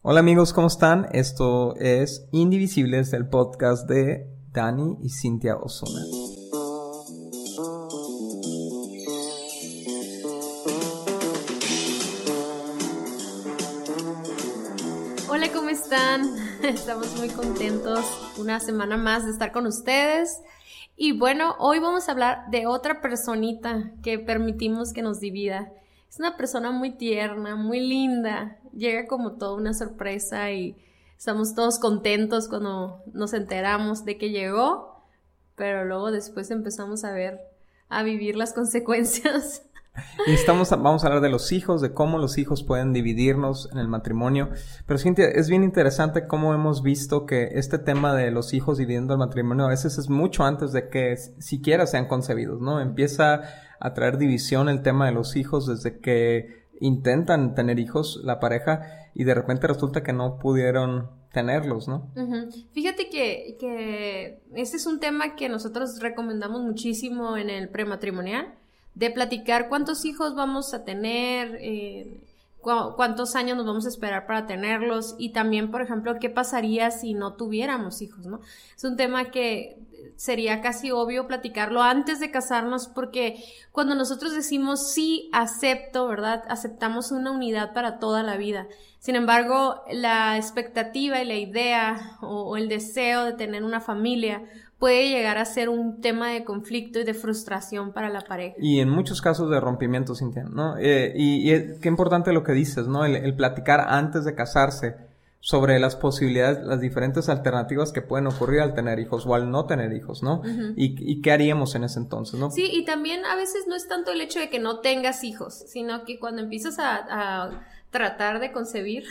Hola amigos, ¿cómo están? Esto es Indivisibles, el podcast de Dani y Cintia Osuna. Hola, ¿cómo están? Estamos muy contentos una semana más de estar con ustedes. Y bueno, hoy vamos a hablar de otra personita que permitimos que nos divida. Es una persona muy tierna, muy linda. Llega como toda una sorpresa y estamos todos contentos cuando nos enteramos de que llegó, pero luego después empezamos a ver, a vivir las consecuencias. Y estamos, vamos a hablar de los hijos, de cómo los hijos pueden dividirnos en el matrimonio. Pero Cintia, es bien interesante cómo hemos visto que este tema de los hijos dividiendo el matrimonio a veces es mucho antes de que siquiera sean concebidos, ¿no? Empieza a traer división el tema de los hijos desde que intentan tener hijos la pareja y de repente resulta que no pudieron tenerlos, ¿no? Fíjate que, que este es un tema que nosotros recomendamos muchísimo en el prematrimonial de platicar cuántos hijos vamos a tener, eh, cuántos años nos vamos a esperar para tenerlos y también, por ejemplo, qué pasaría si no tuviéramos hijos, ¿no? Es un tema que sería casi obvio platicarlo antes de casarnos porque cuando nosotros decimos sí, acepto, ¿verdad? Aceptamos una unidad para toda la vida. Sin embargo, la expectativa y la idea o el deseo de tener una familia puede llegar a ser un tema de conflicto y de frustración para la pareja. Y en muchos casos de rompimiento, Cintia, ¿no? Eh, y, qué importante lo que dices, ¿no? El, platicar antes de casarse sobre las posibilidades, las diferentes alternativas que pueden ocurrir al tener hijos o al no tener hijos, ¿no? y, qué haríamos en ese entonces, ¿no? Sí, y también a veces no es tanto el hecho de que no tengas hijos, sino que cuando empiezas a tratar de concebir,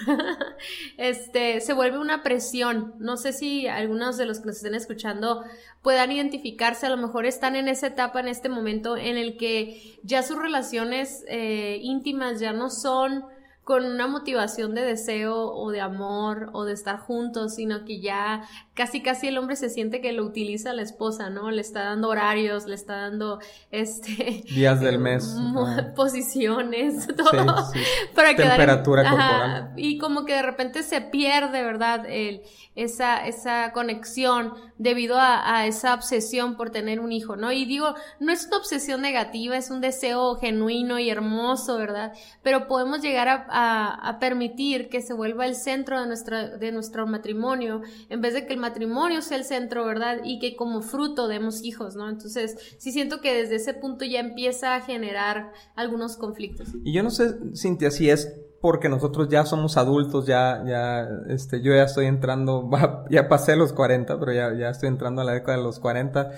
este, se vuelve una presión. No sé si algunos de los que nos estén escuchando puedan identificarse, a lo mejor están en esa etapa, en este momento en el que ya sus relaciones eh, íntimas ya no son con una motivación de deseo o de amor o de estar juntos, sino que ya casi casi el hombre se siente que lo utiliza la esposa, ¿no? Le está dando horarios, le está dando este días del mes, posiciones, todo para temperatura corporal. y como que de repente se pierde, ¿verdad? El, esa, esa conexión debido a, esa obsesión por tener un hijo, ¿no? Y digo, no es una obsesión negativa, es un deseo genuino y hermoso, ¿verdad? Pero podemos llegar a, a, permitir que se vuelva el centro de, nuestra, de nuestro matrimonio, en vez de que el matrimonio sea el centro, ¿verdad? Y que como fruto demos hijos, ¿no? Entonces, sí siento que desde ese punto ya empieza a generar algunos conflictos. Y yo no sé, Cintia, si es porque nosotros ya somos adultos, ya, ya, este, yo ya estoy entrando, ya pasé los 40, pero ya, ya estoy entrando a la década de los 40.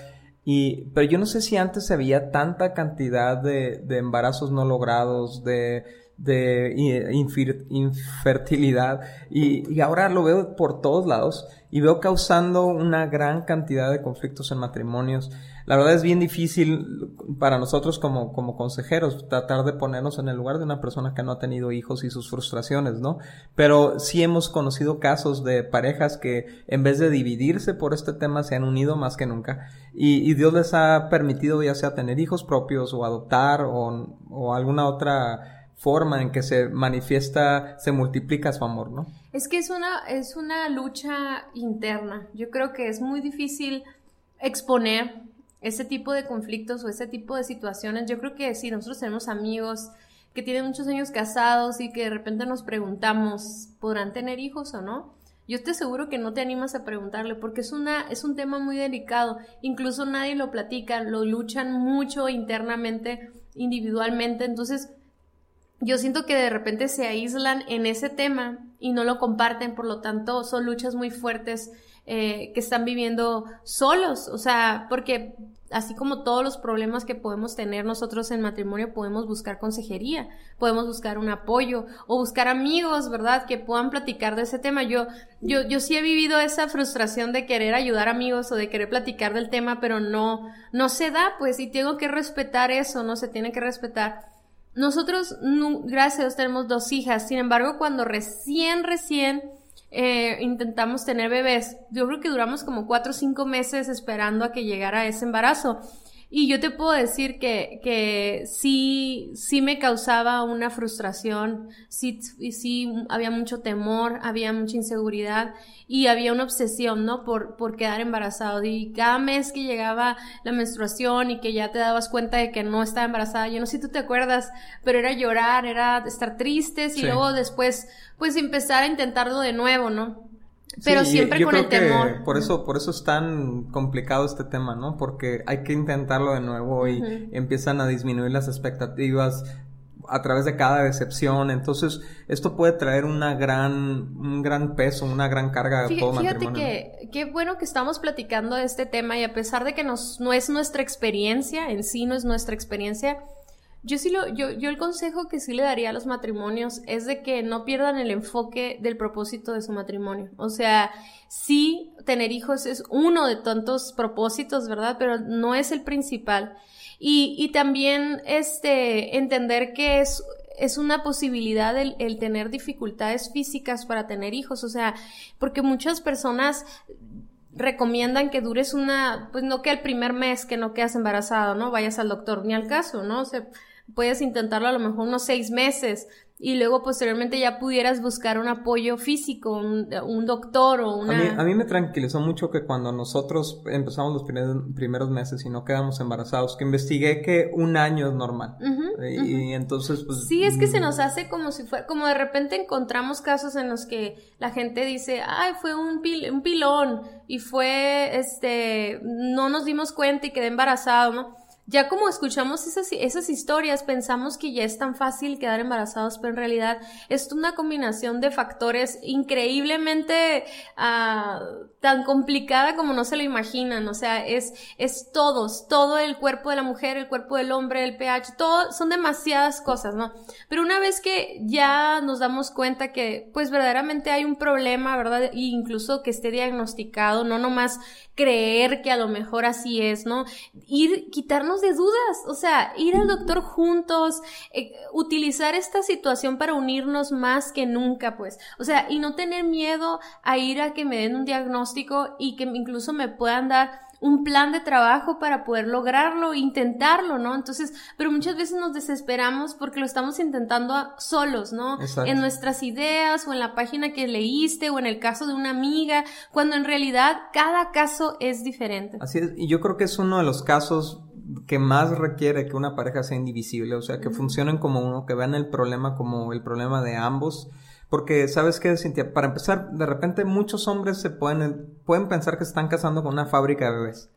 Y, pero yo no sé si antes había tanta cantidad de embarazos no logrados, de, de infertilidad y, y, ahora lo veo por todos lados y veo causando una gran cantidad de conflictos en matrimonios. La verdad es bien difícil para nosotros como, como consejeros tratar de ponernos en el lugar de una persona que no ha tenido hijos y sus frustraciones, ¿no? Pero sí hemos conocido casos de parejas que en vez de dividirse por este tema se han unido más que nunca y, y Dios les ha permitido ya sea tener hijos propios o adoptar o, o alguna otra forma en que se manifiesta, se multiplica su amor, ¿no? Es que es una, es una lucha interna. Yo creo que es muy difícil exponer ese tipo de conflictos o ese tipo de situaciones. Yo creo que si nosotros tenemos amigos que tienen muchos años casados y que de repente nos preguntamos, ¿podrán tener hijos o no? Yo estoy seguro que no te animas a preguntarle porque es una es un tema muy delicado, incluso nadie lo platica, lo luchan mucho internamente, individualmente, entonces yo siento que de repente se aíslan en ese tema y no lo comparten, por lo tanto son luchas muy fuertes eh, que están viviendo solos, o sea, porque así como todos los problemas que podemos tener nosotros en matrimonio, podemos buscar consejería, podemos buscar un apoyo o buscar amigos, ¿verdad? Que puedan platicar de ese tema. Yo, yo, yo sí he vivido esa frustración de querer ayudar amigos o de querer platicar del tema, pero no, no se da, pues, y tengo que respetar eso, no se tiene que respetar nosotros, gracias a Dios, tenemos dos hijas. Sin embargo, cuando recién, recién eh, intentamos tener bebés, yo creo que duramos como cuatro o cinco meses esperando a que llegara ese embarazo. Y yo te puedo decir que, que sí, sí me causaba una frustración, sí, sí había mucho temor, había mucha inseguridad y había una obsesión, ¿no? Por, por quedar embarazado. Y cada mes que llegaba la menstruación y que ya te dabas cuenta de que no estaba embarazada, yo no sé si tú te acuerdas, pero era llorar, era estar tristes y luego después, pues empezar a intentarlo de nuevo, ¿no? Pero siempre con el temor. Por eso, por eso es tan complicado este tema, ¿no? Porque hay que intentarlo de nuevo y empiezan a disminuir las expectativas a través de cada decepción. Entonces, esto puede traer una gran, un gran peso, una gran carga a todo matrimonio. Fíjate que, qué bueno que estamos platicando de este tema y a pesar de que nos, no es nuestra experiencia, en sí no es nuestra experiencia, yo sí lo, yo, yo el consejo que sí le daría a los matrimonios es de que no pierdan el enfoque del propósito de su matrimonio. O sea, sí, tener hijos es uno de tantos propósitos, ¿verdad? Pero no es el principal. Y, y también, este, entender que es, es una posibilidad el, el, tener dificultades físicas para tener hijos, o sea, porque muchas personas recomiendan que dures una, pues no que el primer mes que no quedas embarazado, ¿no? Vayas al doctor, ni al caso, ¿no? O sea, puedes intentarlo a lo mejor unos seis meses y luego posteriormente ya pudieras buscar un apoyo físico, un, doctor o una... A mí, me tranquilizó mucho que cuando nosotros empezamos los primeros, meses y no quedamos embarazados, que investigué que un año es normal. y, entonces, pues... Sí, es que se mm. nos hace como si fuera, como de repente encontramos casos en los que la gente dice, ay, fue un, un pilón y fue, este, no nos dimos cuenta y quedé embarazado, ¿no? Ya como escuchamos esas, esas historias, pensamos que ya es tan fácil quedar embarazados, pero en realidad es una combinación de factores increíblemente uh, tan complicada como no se lo imaginan. O sea, es, es todos, todo el cuerpo de la mujer, el cuerpo del hombre, el pH, todo, son demasiadas cosas, ¿no? Pero una vez que ya nos damos cuenta que, pues verdaderamente hay un problema, ¿verdad? E incluso que esté diagnosticado, no nomás creer que a lo mejor así es, ¿no? Ir, quitarnos de dudas, o sea, ir al doctor juntos, eh, utilizar esta situación para unirnos más que nunca, pues, o sea, y no tener miedo a ir a que me den un diagnóstico y que incluso me puedan dar un plan de trabajo para poder lograrlo, intentarlo, ¿no? Entonces, pero muchas veces nos desesperamos porque lo estamos intentando solos, ¿no? En nuestras ideas o en la página que leíste o en el caso de una amiga, cuando en realidad cada caso es diferente. Así es, y yo creo que es uno de los casos que más requiere que una pareja sea indivisible, o sea, que funcionen como uno, que vean el problema como el problema de ambos porque, ¿sabes qué, Cintia? Para empezar, de repente muchos hombres se pueden, pueden pensar que se están casando con una fábrica de bebés.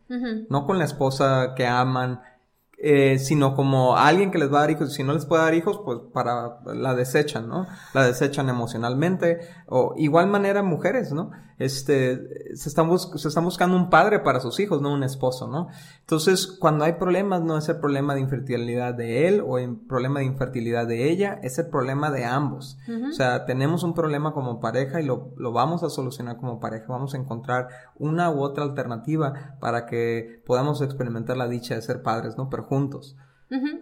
No con la esposa que aman, eh, sino como alguien que les va a dar hijos. Si no les puede dar hijos, pues para la desechan, ¿no? La desechan emocionalmente. O igual manera mujeres, ¿no? Este, se están, se están buscando un padre para sus hijos, no un esposo, ¿no? Entonces, cuando hay problemas, no es el problema de infertilidad de él o el problema de infertilidad de ella, es el problema de ambos. O sea, tenemos un problema como pareja y lo, lo vamos a solucionar como pareja. Vamos a encontrar una u otra alternativa para que podamos experimentar la dicha de ser padres, ¿no? Pero juntos.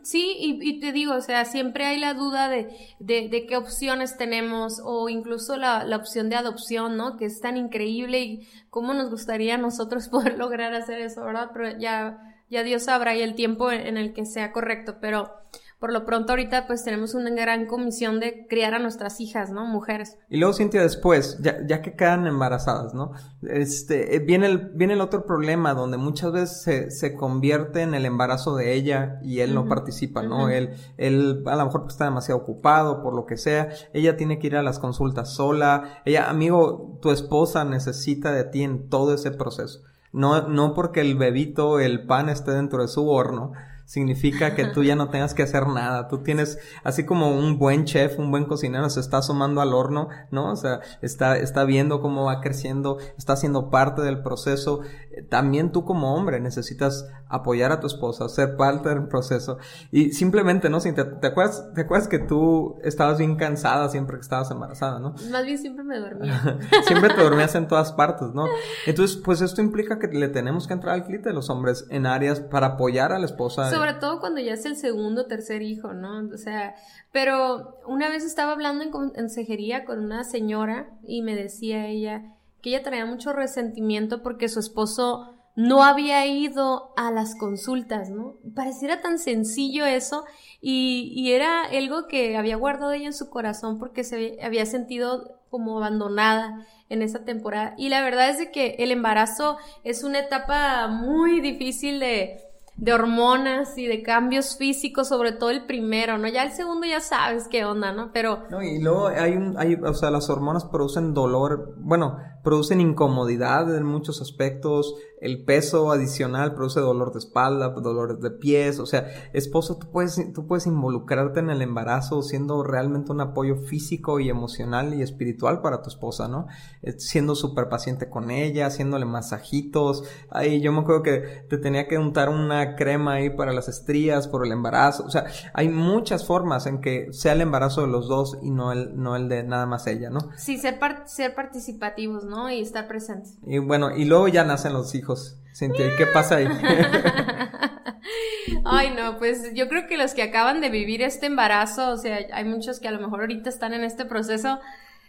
Sí, y, te digo, o sea, siempre hay la duda de, de, qué opciones tenemos o incluso la, la, opción de adopción, ¿no? Que es tan increíble y cómo nos gustaría a nosotros poder lograr hacer eso, ¿verdad? Pero ya, ya Dios sabrá y el tiempo en el que sea correcto, pero por lo pronto ahorita pues tenemos una gran comisión de criar a nuestras hijas, ¿no? Mujeres. Y luego Cintia después, ya, ya que quedan embarazadas, ¿no? Este, eh, viene el, viene el otro problema donde muchas veces se, se convierte en el embarazo de ella y él no participa, ¿no? Él, él a lo mejor está demasiado ocupado por lo que sea, ella tiene que ir a las consultas sola, ella, amigo, tu esposa necesita de ti en todo ese proceso. No, no porque el bebito, el pan esté dentro de su horno, significa que tú ya no tengas que hacer nada. Tú tienes, así como un buen chef, un buen cocinero se está asomando al horno, ¿no? O sea, está, está viendo cómo va creciendo, está siendo parte del proceso. También tú como hombre necesitas apoyar a tu esposa, ser parte del proceso. Y simplemente, ¿no? Si te, acuerdas, te acuerdas que tú estabas bien cansada siempre que estabas embarazada, ¿no? Más bien siempre me dormía. siempre te dormías en todas partes, ¿no? Entonces, pues esto implica que le tenemos que entrar al clip de los hombres en áreas para apoyar a la esposa sobre todo cuando ya es el segundo o tercer hijo, ¿no? O sea, pero una vez estaba hablando en consejería con una señora y me decía ella que ella traía mucho resentimiento porque su esposo no había ido a las consultas, ¿no? Pareciera tan sencillo eso y, y, era algo que había guardado ella en su corazón porque se había sentido como abandonada en esa temporada. Y la verdad es de que el embarazo es una etapa muy difícil de, de hormonas y de cambios físicos, sobre todo el primero, ¿no? Ya el segundo ya sabes qué onda, ¿no? Pero... No, y luego hay un, hay, o sea, las hormonas producen dolor, bueno, producen incomodidad en muchos aspectos, el peso adicional produce dolor de espalda, dolores de pies, o sea, esposo, tú puedes, tú puedes involucrarte en el embarazo siendo realmente un apoyo físico y emocional y espiritual para tu esposa, ¿no? Eh, siendo súper paciente con ella, haciéndole masajitos, ahí yo me acuerdo que te tenía que untar una crema ahí para las estrías, por el embarazo, o sea, hay muchas formas en que sea el embarazo de los dos y no el, no el de nada más ella, ¿no? Sí, ser, ser participativos, ¿no? Y estar presentes. Y bueno, y luego ya nacen los hijos Cintia, ¿y qué pasa ahí? Ay, no, pues yo creo que los que acaban de vivir este embarazo, o sea, hay muchos que a lo mejor ahorita están en este proceso,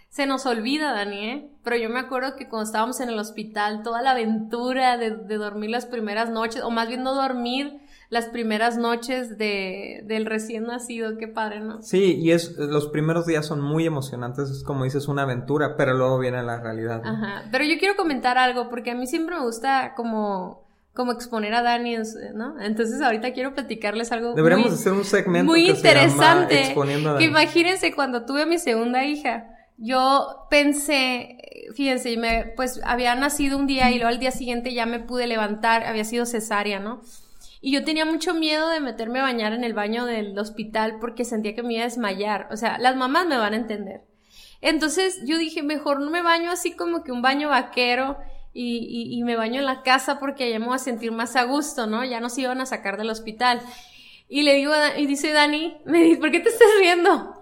se nos olvida, Dani, ¿eh? Pero yo me acuerdo que cuando estábamos en el hospital, toda la aventura de, de dormir las primeras noches, o más bien no dormir, las primeras noches de, del recién nacido, qué padre, ¿no? Sí, y es, los primeros días son muy emocionantes, es como dices, una aventura, pero luego viene la realidad. Ajá, pero yo quiero comentar algo, porque a mí siempre me gusta como como exponer a Dani, ¿no? Entonces ahorita quiero platicarles algo Deberíamos hacer un segmento muy interesante. exponiendo a Que imagínense cuando tuve a mi segunda hija, yo pensé, fíjense, me, pues había nacido un día y luego al día siguiente ya me pude levantar, había sido cesárea, ¿no? Y yo tenía mucho miedo de meterme a bañar en el baño del hospital porque sentía que me iba a desmayar. O sea, las mamás me van a entender. Entonces yo dije, mejor no me baño así como que un baño vaquero y, me baño en la casa porque allá me voy a sentir más a gusto, ¿no? Ya nos iban a sacar del hospital. Y le digo, y dice Dani, me dice, ¿por qué te estás riendo?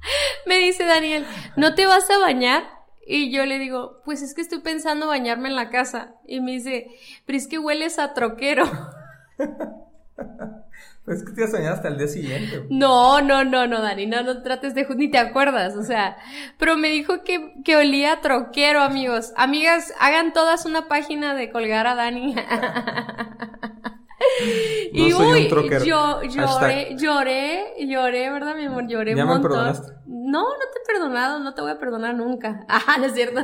me dice Daniel, ¿no te vas a bañar? Y yo le digo, pues es que estoy pensando bañarme en la casa. Y me dice, pero es que hueles a troquero. pues es que te ibas a hasta el día siguiente. No, no, no, no, Dani, no, no trates de... ni te acuerdas, o sea, pero me dijo que, que olía a troquero, amigos. Amigas, hagan todas una página de colgar a Dani. y uy, yo lloré, lloré, lloré, ¿verdad, mi amor? Lloré un montón. No, no te he perdonado, no te voy a perdonar nunca. Ah, no es cierto.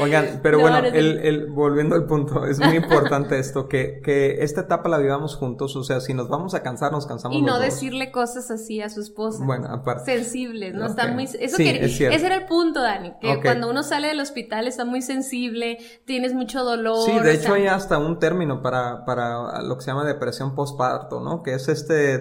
Oigan, pero bueno, el, el, volviendo al punto, es muy importante esto, que, que esta etapa la vivamos juntos, o sea, si nos vamos a cansar, nos cansamos Y no decirle cosas así a su esposa. Bueno, aparte. Sensibles, ¿no? Está muy... Eso que, ese era el punto, Dani, que cuando uno sale del hospital está muy sensible, tienes mucho dolor. Sí, de hecho hay hasta un término para, para lo que se llama depresión postparto, ¿no? Que es este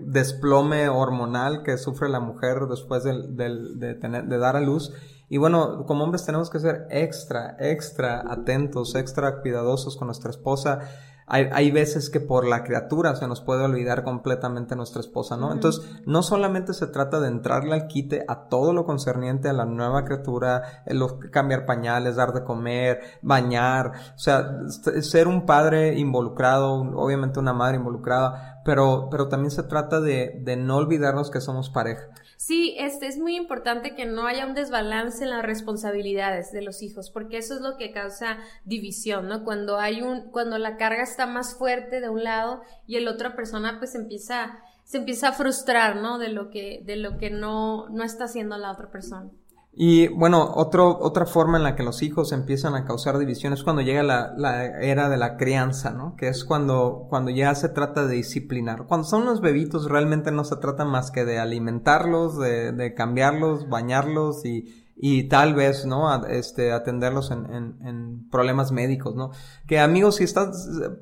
desplome hormonal que sufre la mujer después de de dar a luz. Y bueno, como hombres tenemos que ser extra, extra atentos, extra cuidadosos con nuestra esposa. Hay, hay, veces que por la criatura se nos puede olvidar completamente nuestra esposa, ¿no? Entonces, no solamente se trata de entrarle al quite a todo lo concerniente a la nueva criatura, cambiar pañales, dar de comer, bañar, o sea, ser un padre involucrado, obviamente una madre involucrada, pero, pero también se trata de, de no olvidarnos que somos pareja. Sí, este es muy importante que no haya un desbalance en las responsabilidades de los hijos, porque eso es lo que causa división, ¿no? Cuando hay un, cuando la carga está más fuerte de un lado y el otra persona pues empieza, se empieza a frustrar, ¿no? De lo que, de lo que no, no está haciendo la otra persona. Y bueno, otro, otra forma en la que los hijos empiezan a causar división es cuando llega la, la, era de la crianza, ¿no? Que es cuando, cuando ya se trata de disciplinar. Cuando son los bebitos realmente no se trata más que de alimentarlos, de, de cambiarlos, bañarlos y, y tal vez, ¿no? este, atenderlos en, en, en, problemas médicos, ¿no? Que amigos, si están,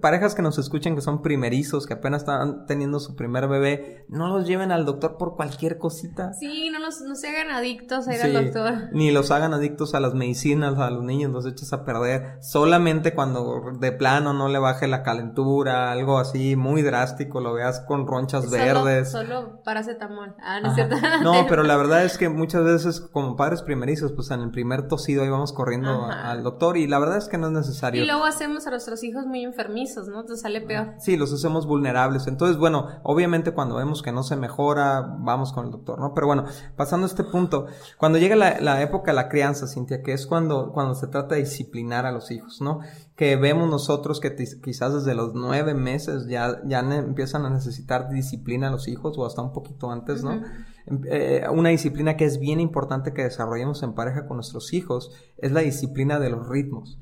parejas que nos escuchen que son primerizos, que apenas están teniendo su primer bebé, no los lleven al doctor por cualquier cosita. Sí, no, los, no se hagan adictos a ir al doctor. Ni los hagan adictos a las medicinas, a los niños, los eches a perder. Solamente cuando de plano no le baje la calentura, algo así muy drástico, lo veas con ronchas verdes. Solo paracetamol. Ah, no es cierto. No, pero la verdad es que muchas veces como padres primerizos primerizos, pues en el primer tosido íbamos corriendo al doctor y la verdad es que no es necesario. Y luego hacemos a nuestros hijos muy enfermizos, ¿no? Te sale peor. Sí, los hacemos vulnerables. Entonces, bueno, obviamente cuando vemos que no se mejora, vamos con el doctor, ¿no? Pero bueno, pasando a este punto, cuando llega la, época de la crianza, Cintia, que es cuando, cuando se trata de disciplinar a los hijos, ¿no? Que vemos nosotros que quizás desde los nueve meses ya, ya empiezan a necesitar disciplina a los hijos o hasta un poquito antes, ¿no? Eh, una disciplina que es bien importante que desarrollemos en pareja con nuestros hijos es la disciplina de los ritmos,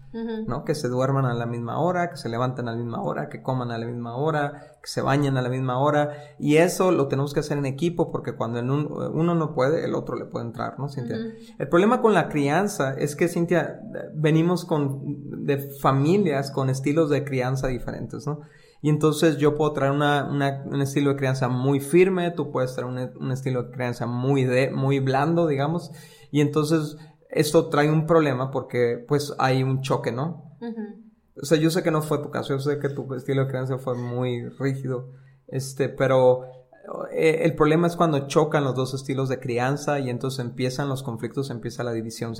¿no? Que se duerman a la misma hora, que se levanten a la misma hora, que coman a la misma hora, que se bañen a la misma hora. Y eso lo tenemos que hacer en equipo porque cuando en uno no puede, el otro le puede entrar, ¿no, Cintia? El problema con la crianza es que, Cintia, venimos con, de familias con estilos de crianza diferentes, ¿no? Y entonces yo puedo traer una, un estilo de crianza muy firme, tú puedes traer un, estilo de crianza muy, de, muy blando, digamos. Y entonces esto trae un problema porque pues hay un choque, ¿no? O sea, yo sé que no fue tu caso, yo sé que tu estilo de crianza fue muy rígido, este, pero eh, el problema es cuando chocan los dos estilos de crianza y entonces empiezan los conflictos, empieza la división.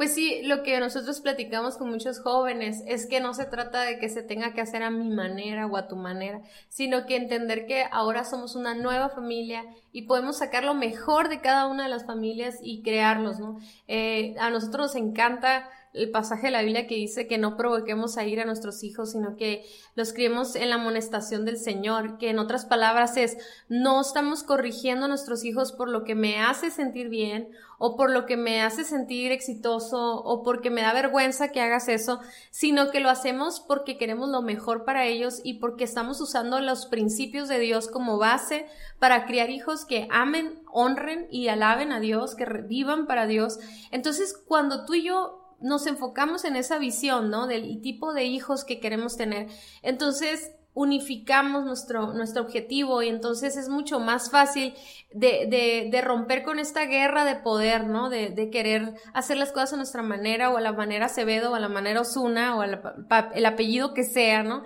Pues sí, lo que nosotros platicamos con muchos jóvenes es que no se trata de que se tenga que hacer a mi manera o a tu manera, sino que entender que ahora somos una nueva familia y podemos sacar lo mejor de cada una de las familias y crearlos, ¿no? Eh, a nosotros nos encanta el pasaje de la Biblia que dice que no provoquemos a ir a nuestros hijos, sino que los criemos en la amonestación del Señor, que en otras palabras es, no estamos corrigiendo a nuestros hijos por lo que me hace sentir bien o por lo que me hace sentir exitoso o porque me da vergüenza que hagas eso, sino que lo hacemos porque queremos lo mejor para ellos y porque estamos usando los principios de Dios como base para criar hijos que amen, honren y alaben a Dios, que vivan para Dios. Entonces, cuando tú y yo nos enfocamos en esa visión, ¿no? Del tipo de hijos que queremos tener. Entonces, unificamos nuestro, nuestro objetivo y entonces es mucho más fácil de, de, romper con esta guerra de poder, ¿no? De, de, querer hacer las cosas a nuestra manera o a la manera Acevedo o a la manera Osuna o el apellido que sea, ¿no?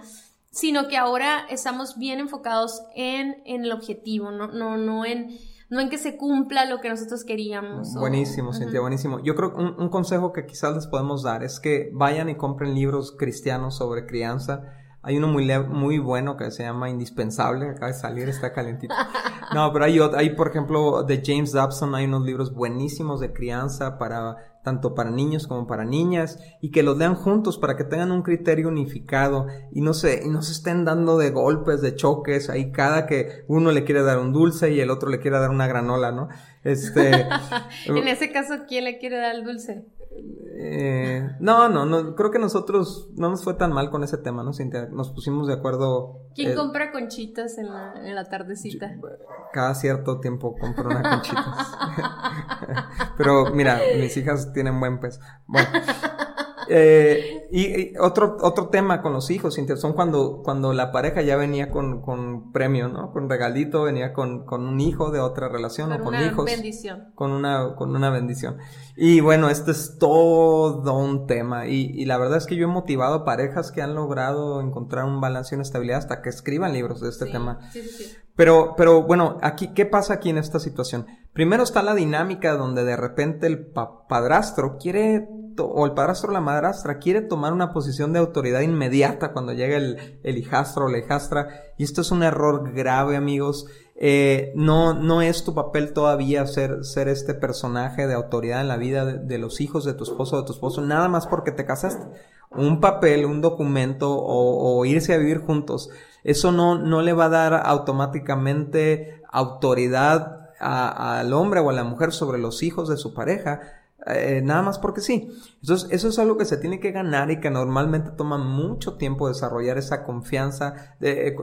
Sino que ahora estamos bien enfocados en, en el objetivo, ¿no? No, no en no en que se cumpla lo que nosotros queríamos. Buenísimo, Cintia, buenísimo. Yo creo que un, consejo que quizás les podemos dar es que vayan y compren libros cristianos sobre crianza. Hay uno muy, muy bueno que se llama Indispensable, acaba de salir, está calentito. No, pero hay, hay, por ejemplo, de James Dobson, hay unos libros buenísimos de crianza para tanto para niños como para niñas, y que los lean juntos para que tengan un criterio unificado y no se, y no se estén dando de golpes, de choques, ahí cada que uno le quiere dar un dulce y el otro le quiere dar una granola, ¿no? Este. en ese caso, ¿quién le quiere dar el dulce? Eh, no, no, no, creo que nosotros no nos fue tan mal con ese tema, ¿no, Cintia? Nos pusimos de acuerdo. ¿Quién eh, compra conchitas en la, en la tardecita? cada cierto tiempo compro una conchitas. Pero mira, mis hijas tienen buen peso. Bueno. Eh, y, otro, otro tema con los hijos, son cuando, cuando la pareja ya venía con, con premio, ¿no? Con regalito, venía con, con un hijo de otra relación o con hijos. bendición. Con una, con una bendición. Y bueno, este es todo un tema. Y, y la verdad es que yo he motivado a parejas que han logrado encontrar un balance y una estabilidad hasta que escriban libros de este tema. Sí, sí, sí. Pero, pero bueno, aquí, ¿qué pasa aquí en esta situación? Primero está la dinámica donde de repente el padrastro quiere o el padrastro o la madrastra quiere tomar una posición de autoridad inmediata cuando llega el, el hijastro o la hijastra. Y esto es un error grave, amigos. Eh, no, no es tu papel todavía ser, ser este personaje de autoridad en la vida de, los hijos de tu esposo o de tu esposo, nada más porque te casaste. Un papel, un documento o, o irse a vivir juntos. Eso no, no le va a dar automáticamente autoridad al hombre o a la mujer sobre los hijos de su pareja, eh, nada más porque sí. Entonces, eso es algo que se tiene que ganar y que normalmente toma mucho tiempo desarrollar esa confianza, de,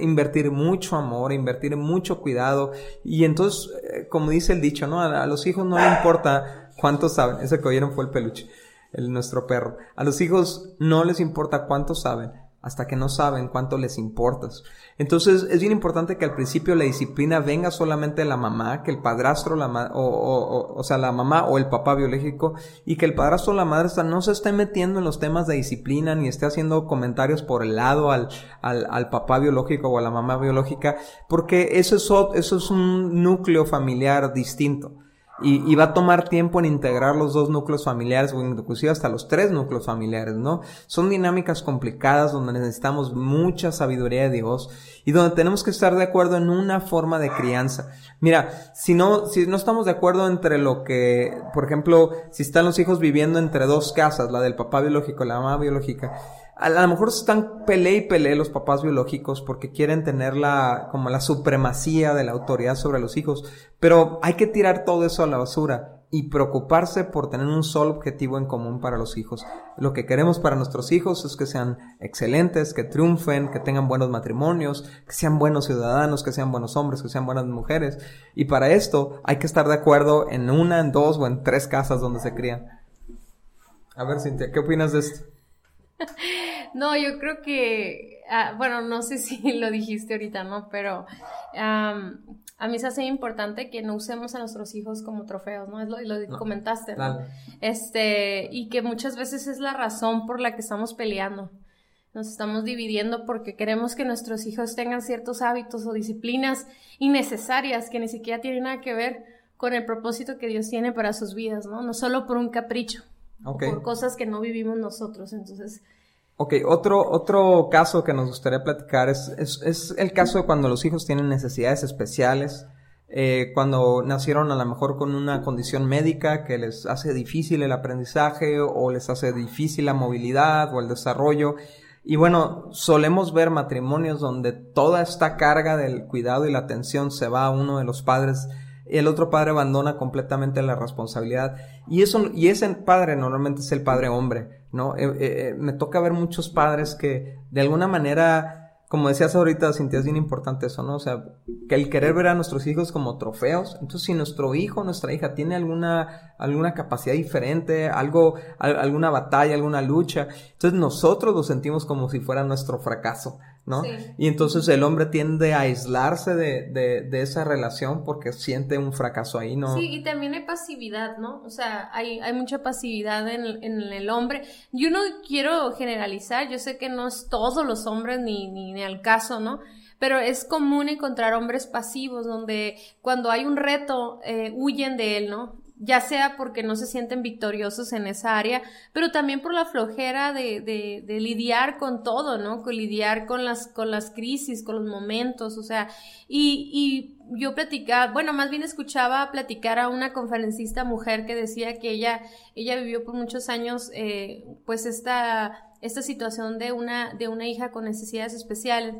invertir mucho amor, invertir mucho cuidado. Y entonces, eh, como dice el dicho, ¿no? A, los hijos no le importa cuántos saben. Ese que oyeron fue el peluche, el nuestro perro. A los hijos no les importa cuántos saben hasta que no saben cuánto les importas. Entonces es bien importante que al principio la disciplina venga solamente de la mamá, que el padrastro, la o, o, o, sea, la mamá o el papá biológico, y que el padrastro o la madre no se esté metiendo en los temas de disciplina ni esté haciendo comentarios por el lado al, al, al papá biológico o a la mamá biológica, porque eso es, eso es un núcleo familiar distinto. Y, va a tomar tiempo en integrar los dos núcleos familiares o inclusive hasta los tres núcleos familiares, ¿no? Son dinámicas complicadas donde necesitamos mucha sabiduría de Dios y donde tenemos que estar de acuerdo en una forma de crianza. Mira, si no, si no estamos de acuerdo entre lo que, por ejemplo, si están los hijos viviendo entre dos casas, la del papá biológico y la mamá biológica, a lo mejor están pele y pele los papás biológicos porque quieren tener la, como la supremacía de la autoridad sobre los hijos, pero hay que tirar todo eso a la basura y preocuparse por tener un solo objetivo en común para los hijos. Lo que queremos para nuestros hijos es que sean excelentes, que triunfen, que tengan buenos matrimonios, que sean buenos ciudadanos, que sean buenos hombres, que sean buenas mujeres. Y para esto hay que estar de acuerdo en una, en dos o en tres casas donde se crían. A ver, Cintia, ¿qué opinas de esto? No, yo creo que, ah, bueno, no sé si lo dijiste ahorita, ¿no? Pero a mí se hace importante que no usemos a nuestros hijos como trofeos, ¿no? Es lo, lo comentaste, ¿no? Este, y que muchas veces es la razón por la que estamos peleando. Nos estamos dividiendo porque queremos que nuestros hijos tengan ciertos hábitos o disciplinas innecesarias que ni siquiera tienen nada que ver con el propósito que Dios tiene para sus vidas, ¿no? No solo por un capricho, por cosas que no vivimos nosotros. Entonces, Ok, otro, otro caso que nos gustaría platicar es, es, el caso de cuando los hijos tienen necesidades especiales, eh, cuando nacieron a lo mejor con una condición médica que les hace difícil el aprendizaje o les hace difícil la movilidad o el desarrollo. Y bueno, solemos ver matrimonios donde toda esta carga del cuidado y la atención se va a uno de los padres y el otro padre abandona completamente la responsabilidad. Y eso, y ese padre normalmente es el padre hombre. ¿No? Eh, eh, eh, me toca ver muchos padres que de alguna manera como decías ahorita, Cintia, es bien importante eso, ¿no? O sea, que el querer ver a nuestros hijos como trofeos. Entonces, si nuestro hijo, nuestra hija tiene alguna, alguna capacidad diferente, algo, alguna batalla, alguna lucha, entonces nosotros lo sentimos como si fuera nuestro fracaso, ¿no? Y entonces el hombre tiende a aislarse de, de, de, esa relación porque siente un fracaso ahí, ¿no? Sí, y también hay pasividad, ¿no? O sea, hay, hay mucha pasividad en, en el hombre. Yo no quiero generalizar, yo sé que no es todos los hombres ni, ni al caso, ¿no? Pero es común encontrar hombres pasivos donde cuando hay un reto eh, huyen de él, ¿no? Ya sea porque no se sienten victoriosos en esa área, pero también por la flojera de, de, de, lidiar con todo, ¿no? Con lidiar con las, con las crisis, con los momentos, o sea, y, y yo platicaba, bueno, más bien escuchaba platicar a una conferencista mujer que decía que ella, ella vivió por muchos años, eh, pues esta esta situación de una, de una hija con necesidades especiales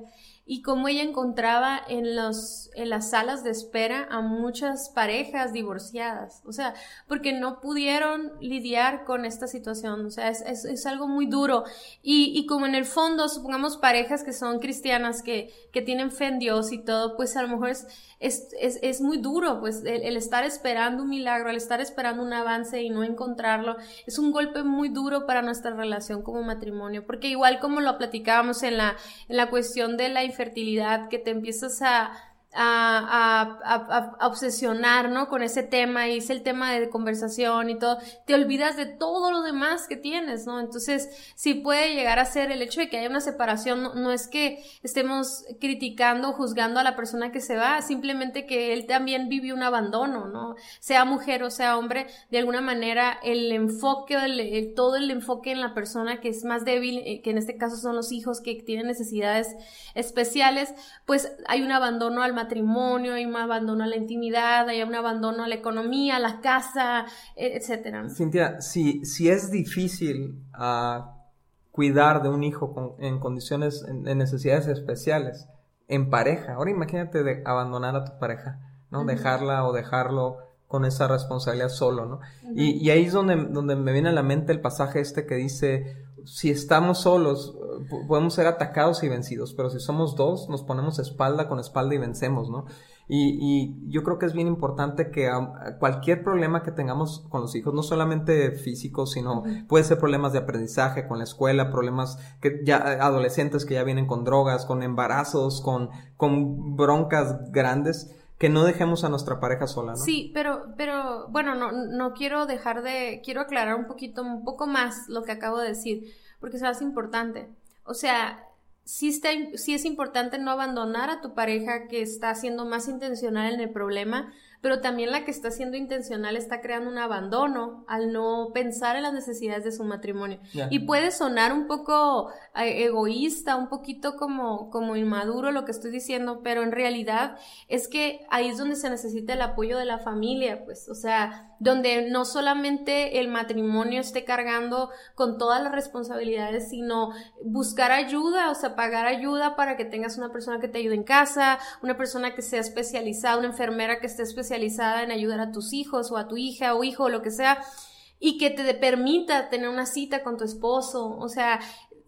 y cómo ella encontraba en, los, en las salas de espera a muchas parejas divorciadas, o sea, porque no pudieron lidiar con esta situación, o sea, es, es, es algo muy duro. Y, y, como en el fondo, supongamos parejas que son cristianas, que, que tienen fe en Dios y todo, pues a lo mejor es, es, es, es muy duro, pues el, el, estar esperando un milagro, el estar esperando un avance y no encontrarlo, es un golpe muy duro para nuestra relación como matrimonio, porque igual como lo platicábamos en la, en la cuestión de la infertilidad, que te empiezas a a, obsesionar, ¿no? Con ese tema y es el tema de conversación y todo, te olvidas de todo lo demás que tienes, ¿no? Entonces, sí puede llegar a ser el hecho de que haya una separación, no, es que estemos criticando o juzgando a la persona que se va, simplemente que él también vivió un abandono, ¿no? Sea mujer o sea hombre, de alguna manera el enfoque, el, todo el enfoque en la persona que es más débil, eh, que en este caso son los hijos que tienen necesidades especiales, pues hay un abandono al matrimonio, hay un abandono a la intimidad, hay un abandono a la economía, a la casa, e, etcétera. Cintia, si, si es difícil uh, cuidar de un hijo en condiciones de necesidades especiales, en pareja, ahora imagínate de abandonar a tu pareja, ¿no? Dejarla o dejarlo con esa responsabilidad solo, ¿no? y, y, ahí es donde, donde me viene a la mente el pasaje este que dice, si estamos solos, podemos ser atacados y vencidos, pero si somos dos, nos ponemos espalda con espalda y vencemos, ¿no? Y, y yo creo que es bien importante que cualquier problema que tengamos con los hijos, no solamente físicos, sino puede ser problemas de aprendizaje con la escuela, problemas que ya adolescentes que ya vienen con drogas, con embarazos, con, con broncas grandes, que no dejemos a nuestra pareja sola, ¿no? Sí, pero, pero, bueno, no, no quiero dejar de, quiero aclarar un poquito, un poco más lo que acabo de decir, porque es importante. O sea, sí, está, sí es importante no abandonar a tu pareja que está siendo más intencional en el problema, pero también la que está siendo intencional está creando un abandono al no pensar en las necesidades de su matrimonio. Y puede sonar un poco eh, egoísta, un poquito como, como inmaduro lo que estoy diciendo, pero en realidad es que ahí es donde se necesita el apoyo de la familia, pues, o sea, donde no solamente el matrimonio esté cargando con todas las responsabilidades, sino buscar ayuda, o sea, pagar ayuda para que tengas una persona que te ayude en casa, una persona que sea especializada, una enfermera que esté especializada en ayudar a tus hijos o a tu hija o hijo o lo que sea, y que te permita tener una cita con tu esposo, o sea,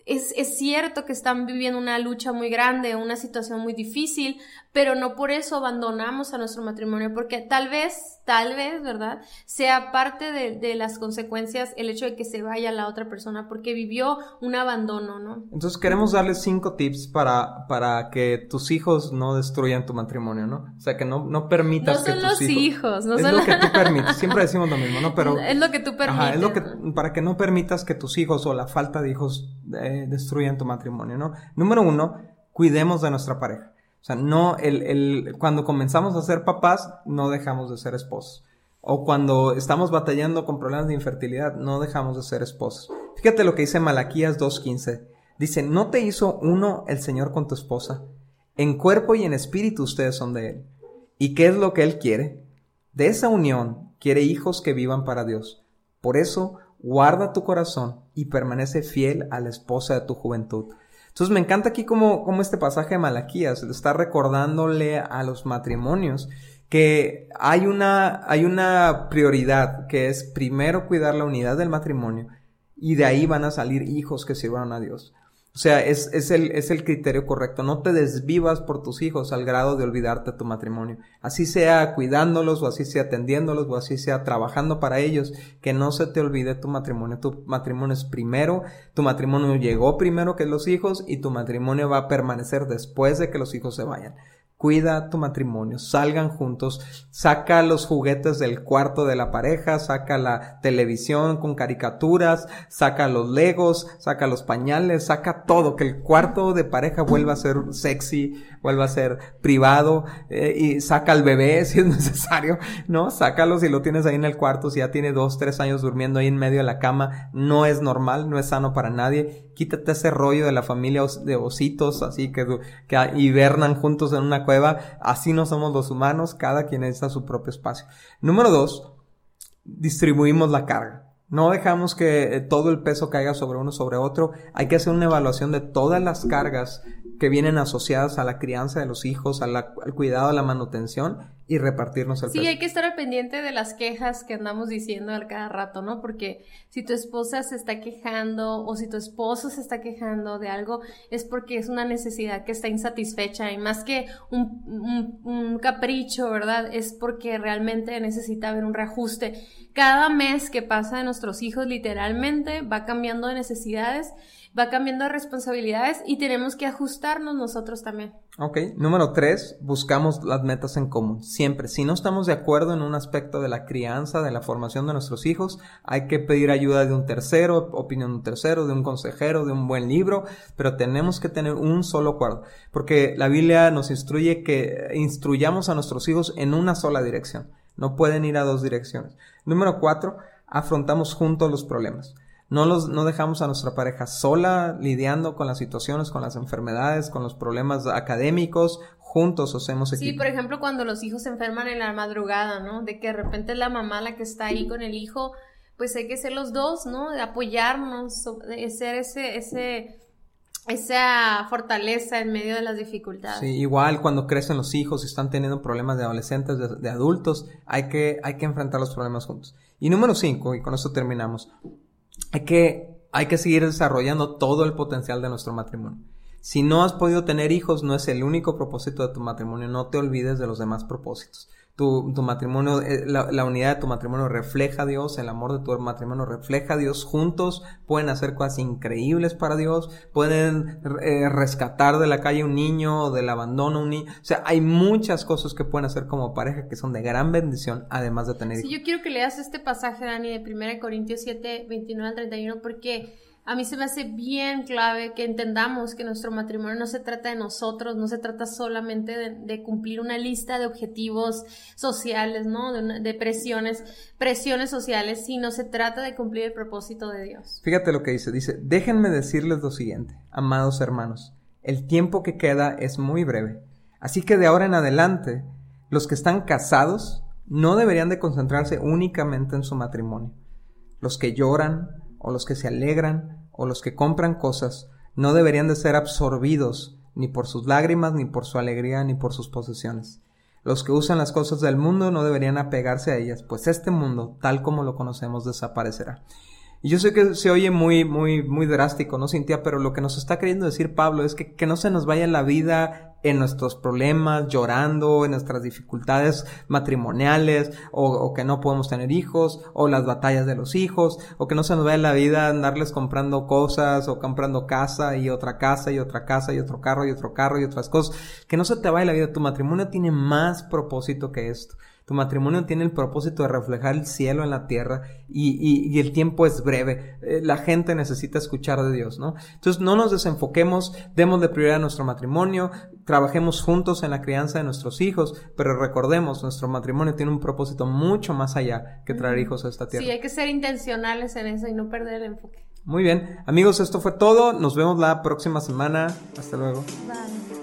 es, es, cierto que están viviendo una lucha muy grande, una situación muy difícil, pero no por eso abandonamos a nuestro matrimonio, porque tal vez, tal vez, ¿verdad? Sea parte de, de, las consecuencias el hecho de que se vaya la otra persona, porque vivió un abandono, ¿no? Entonces queremos darles cinco tips para, para que tus hijos no destruyan tu matrimonio, ¿no? O sea, que no, no permitas que tus los hijos, no es son lo que tú permites, siempre decimos lo mismo, ¿no? Pero... Es lo que tú permites. Ajá, es lo que, para que no permitas que tus hijos o la falta de hijos eh, destruyan tu matrimonio, ¿no? Número uno, cuidemos de nuestra pareja. O sea, no, el, el, cuando comenzamos a ser papás, no dejamos de ser esposos. O cuando estamos batallando con problemas de infertilidad, no dejamos de ser esposos. Fíjate lo que dice Malaquías 2.15. Dice, ¿no te hizo uno el Señor con tu esposa? En cuerpo y en espíritu ustedes son de Él. ¿Y qué es lo que Él quiere? De esa unión quiere hijos que vivan para Dios. Por eso, guarda tu corazón y permanece fiel a la esposa de tu juventud entonces me encanta aquí como, como este pasaje de Malaquías está recordándole a los matrimonios que hay una, hay una prioridad que es primero cuidar la unidad del matrimonio y de ahí van a salir hijos que sirvan a Dios. O sea, es, es, el, es el criterio correcto. No te desvivas por tus hijos al grado de olvidarte tu matrimonio. Así sea cuidándolos o así sea atendiéndolos o así sea trabajando para ellos. Que no se te olvide tu matrimonio. Tu matrimonio es primero. Tu matrimonio llegó primero que los hijos y tu matrimonio va a permanecer después de que los hijos se vayan cuida tu matrimonio, salgan juntos, saca los juguetes del cuarto de la pareja, saca la televisión con caricaturas, saca los legos, saca los pañales, saca todo, que el cuarto de pareja vuelva a ser sexy, vuelva a ser privado, eh, y saca al bebé si es necesario, ¿no? Sácalo si lo tienes ahí en el cuarto, si ya tiene dos, tres años durmiendo ahí en medio de la cama, no es normal, no es sano para nadie, quítate ese rollo de la familia de ositos, así que, hibernan juntos en una cueva. Así no somos los humanos, cada quien necesita su propio espacio. Número dos, distribuimos la carga. No dejamos que eh, todo el peso caiga sobre uno sobre otro. Hay que hacer una evaluación de todas las cargas que vienen asociadas a la crianza de los hijos, al cuidado, a la manutención y repartirnos el sí, hay que estar al pendiente de las quejas que andamos diciendo al cada rato, ¿no? Porque si tu esposa se está quejando o si tu esposo se está quejando de algo, es porque es una necesidad que está insatisfecha y más que un, un capricho, ¿verdad? Es porque realmente necesita haber un reajuste. Cada mes que pasa de nuestros hijos literalmente va cambiando de necesidades va cambiando de responsabilidades y tenemos que ajustarnos nosotros también. Ok, número tres, buscamos las metas en común. Siempre, si no estamos de acuerdo en un aspecto de la crianza, de la formación de nuestros hijos, hay que pedir ayuda de un tercero, opinión de un tercero, de un consejero, de un buen libro, pero tenemos que tener un solo acuerdo, porque la Biblia nos instruye que instruyamos a nuestros hijos en una sola dirección. No pueden ir a dos direcciones. Número cuatro, afrontamos juntos los problemas. No, los, no dejamos a nuestra pareja sola lidiando con las situaciones, con las enfermedades, con los problemas académicos, juntos hacemos equipo. Sí, por ejemplo, cuando los hijos se enferman en la madrugada, ¿no? De que de repente es la mamá la que está ahí con el hijo, pues hay que ser los dos, ¿no? De apoyarnos, de ser ese, ese, esa fortaleza en medio de las dificultades. Sí, igual cuando crecen los hijos y están teniendo problemas de adolescentes, de, de adultos, hay que, hay que enfrentar los problemas juntos. Y número cinco, y con esto terminamos, hay que, hay que seguir desarrollando todo el potencial de nuestro matrimonio. Si no has podido tener hijos, no es el único propósito de tu matrimonio, no te olvides de los demás propósitos tu, tu matrimonio, eh, la, la, unidad de tu matrimonio refleja a Dios, el amor de tu matrimonio refleja a Dios, juntos pueden hacer cosas increíbles para Dios, pueden eh, rescatar de la calle un niño, o del abandono un niño, o sea, hay muchas cosas que pueden hacer como pareja que son de gran bendición, además de tener hijos. Sí, yo quiero que leas este pasaje, Dani, de 1 Corintios 7, 29 al 31, porque a mí se me hace bien clave que entendamos que nuestro matrimonio no se trata de nosotros, no se trata solamente de, cumplir una lista de objetivos sociales, ¿no? De, de, presiones, presiones sociales, sino se trata de cumplir el propósito de Dios. Fíjate lo que dice, dice, déjenme decirles lo siguiente, amados hermanos, el tiempo que queda es muy breve, así que de ahora en adelante, los que están casados no deberían de concentrarse únicamente en su matrimonio. Los que lloran, o los que se alegran, o los que compran cosas, no deberían de ser absorbidos ni por sus lágrimas, ni por su alegría, ni por sus posesiones. Los que usan las cosas del mundo no deberían apegarse a ellas, pues este mundo, tal como lo conocemos, desaparecerá. Y yo sé que se oye muy, muy, muy drástico, ¿no, Cintia? Pero lo que nos está queriendo decir Pablo es que, que no se nos vaya la vida en nuestros problemas, llorando, en nuestras dificultades matrimoniales, o, que no podemos tener hijos, o las batallas de los hijos, o que no se nos vaya la vida andarles comprando cosas, o comprando casa y otra casa y otra casa y otro carro y otro carro y otras cosas. Que no se te vaya la vida. Tu matrimonio tiene más propósito que esto. Tu matrimonio tiene el propósito de reflejar el cielo en la tierra y, el tiempo es breve. Eh, la gente necesita escuchar de Dios, ¿no? Entonces no nos desenfoquemos, demos de prioridad a nuestro matrimonio, trabajemos juntos en la crianza de nuestros hijos, pero recordemos, nuestro matrimonio tiene un propósito mucho más allá que traer hijos a esta tierra. Sí, hay que ser intencionales en eso y no perder el enfoque. Muy bien, amigos, esto fue todo. Nos vemos la próxima semana. Hasta luego. Bye.